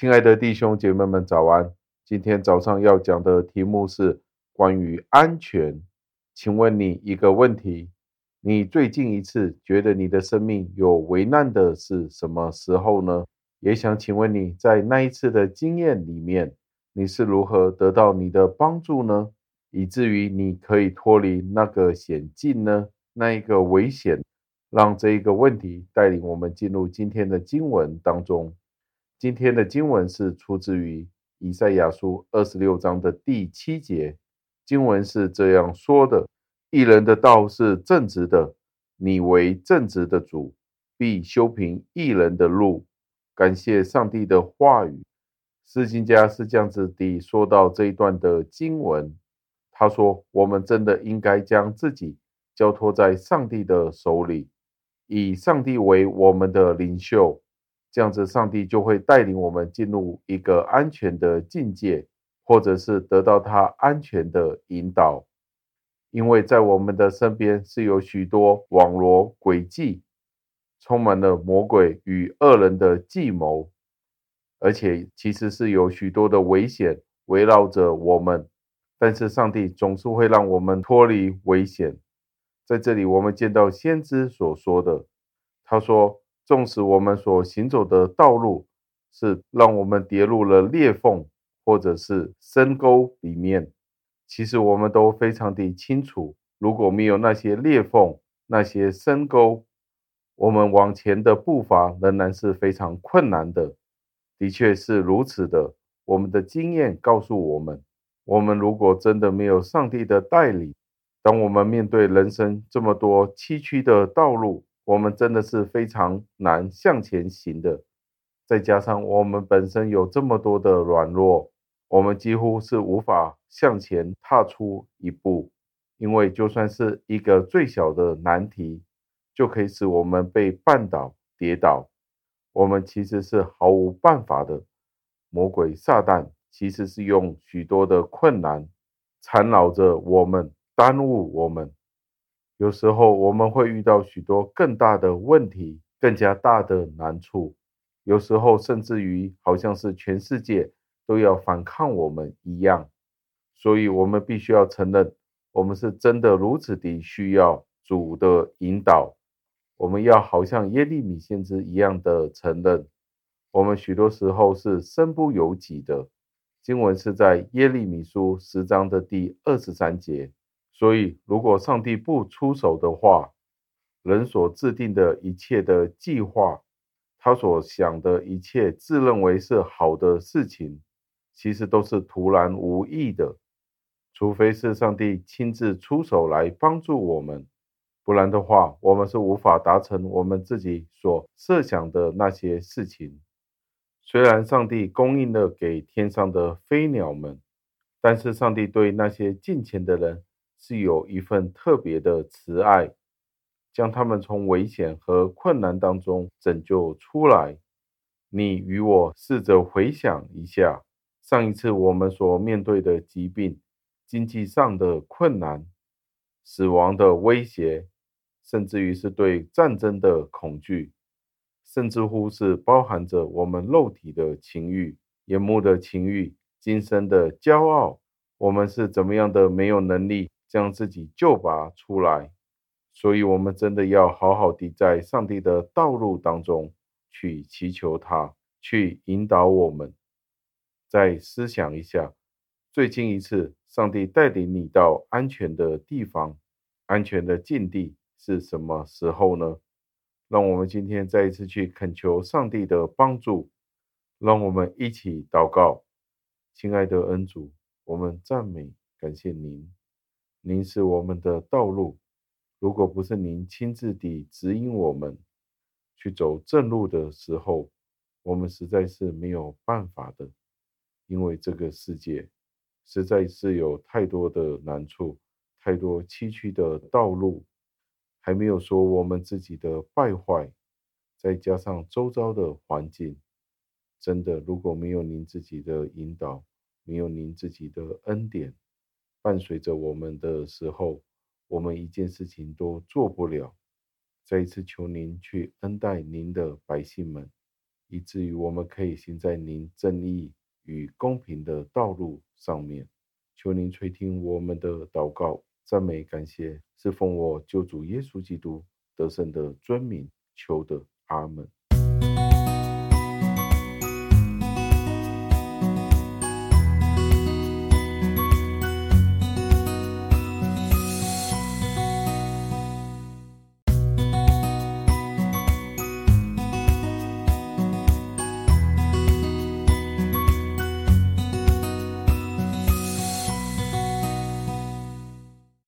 亲爱的弟兄姐妹们，早安！今天早上要讲的题目是关于安全。请问你一个问题：你最近一次觉得你的生命有危难的是什么时候呢？也想请问你在那一次的经验里面，你是如何得到你的帮助呢？以至于你可以脱离那个险境呢？那一个危险？让这一个问题带领我们进入今天的经文当中。今天的经文是出自于以赛亚书二十六章的第七节。经文是这样说的：“义人的道是正直的，你为正直的主，必修平义人的路。”感谢上帝的话语。释经家是这样子地说到这一段的经文。他说：“我们真的应该将自己交托在上帝的手里。”以上帝为我们的领袖，这样子，上帝就会带领我们进入一个安全的境界，或者是得到他安全的引导。因为在我们的身边是有许多网罗诡计，充满了魔鬼与恶人的计谋，而且其实是有许多的危险围绕着我们，但是上帝总是会让我们脱离危险。在这里，我们见到先知所说的，他说：“纵使我们所行走的道路是让我们跌入了裂缝或者是深沟里面，其实我们都非常的清楚，如果没有那些裂缝、那些深沟，我们往前的步伐仍然是非常困难的。的确是如此的，我们的经验告诉我们，我们如果真的没有上帝的带领，当我们面对人生这么多崎岖的道路，我们真的是非常难向前行的。再加上我们本身有这么多的软弱，我们几乎是无法向前踏出一步。因为就算是一个最小的难题，就可以使我们被绊倒、跌倒。我们其实是毫无办法的。魔鬼撒旦其实是用许多的困难缠绕着我们。耽误我们，有时候我们会遇到许多更大的问题，更加大的难处。有时候甚至于好像是全世界都要反抗我们一样。所以，我们必须要承认，我们是真的如此的需要主的引导。我们要好像耶利米先知一样的承认，我们许多时候是身不由己的。经文是在耶利米书十章的第二十三节。所以，如果上帝不出手的话，人所制定的一切的计划，他所想的一切自认为是好的事情，其实都是徒然无益的。除非是上帝亲自出手来帮助我们，不然的话，我们是无法达成我们自己所设想的那些事情。虽然上帝供应了给天上的飞鸟们，但是上帝对那些敬虔的人，是有一份特别的慈爱，将他们从危险和困难当中拯救出来。你与我试着回想一下，上一次我们所面对的疾病、经济上的困难、死亡的威胁，甚至于是对战争的恐惧，甚至乎是包含着我们肉体的情欲、眼目的情欲、今生的骄傲，我们是怎么样的没有能力。将自己救拔出来，所以，我们真的要好好的在上帝的道路当中去祈求他，去引导我们。再思想一下，最近一次上帝带领你到安全的地方、安全的境地是什么时候呢？让我们今天再一次去恳求上帝的帮助。让我们一起祷告，亲爱的恩主，我们赞美感谢您。您是我们的道路，如果不是您亲自地指引我们去走正路的时候，我们实在是没有办法的。因为这个世界实在是有太多的难处，太多崎岖的道路，还没有说我们自己的败坏，再加上周遭的环境，真的如果没有您自己的引导，没有您自己的恩典。伴随着我们的时候，我们一件事情都做不了。再一次求您去恩待您的百姓们，以至于我们可以行在您正义与公平的道路上面。求您垂听我们的祷告，赞美感谢，是奉我救主耶稣基督得胜的尊名求的，阿门。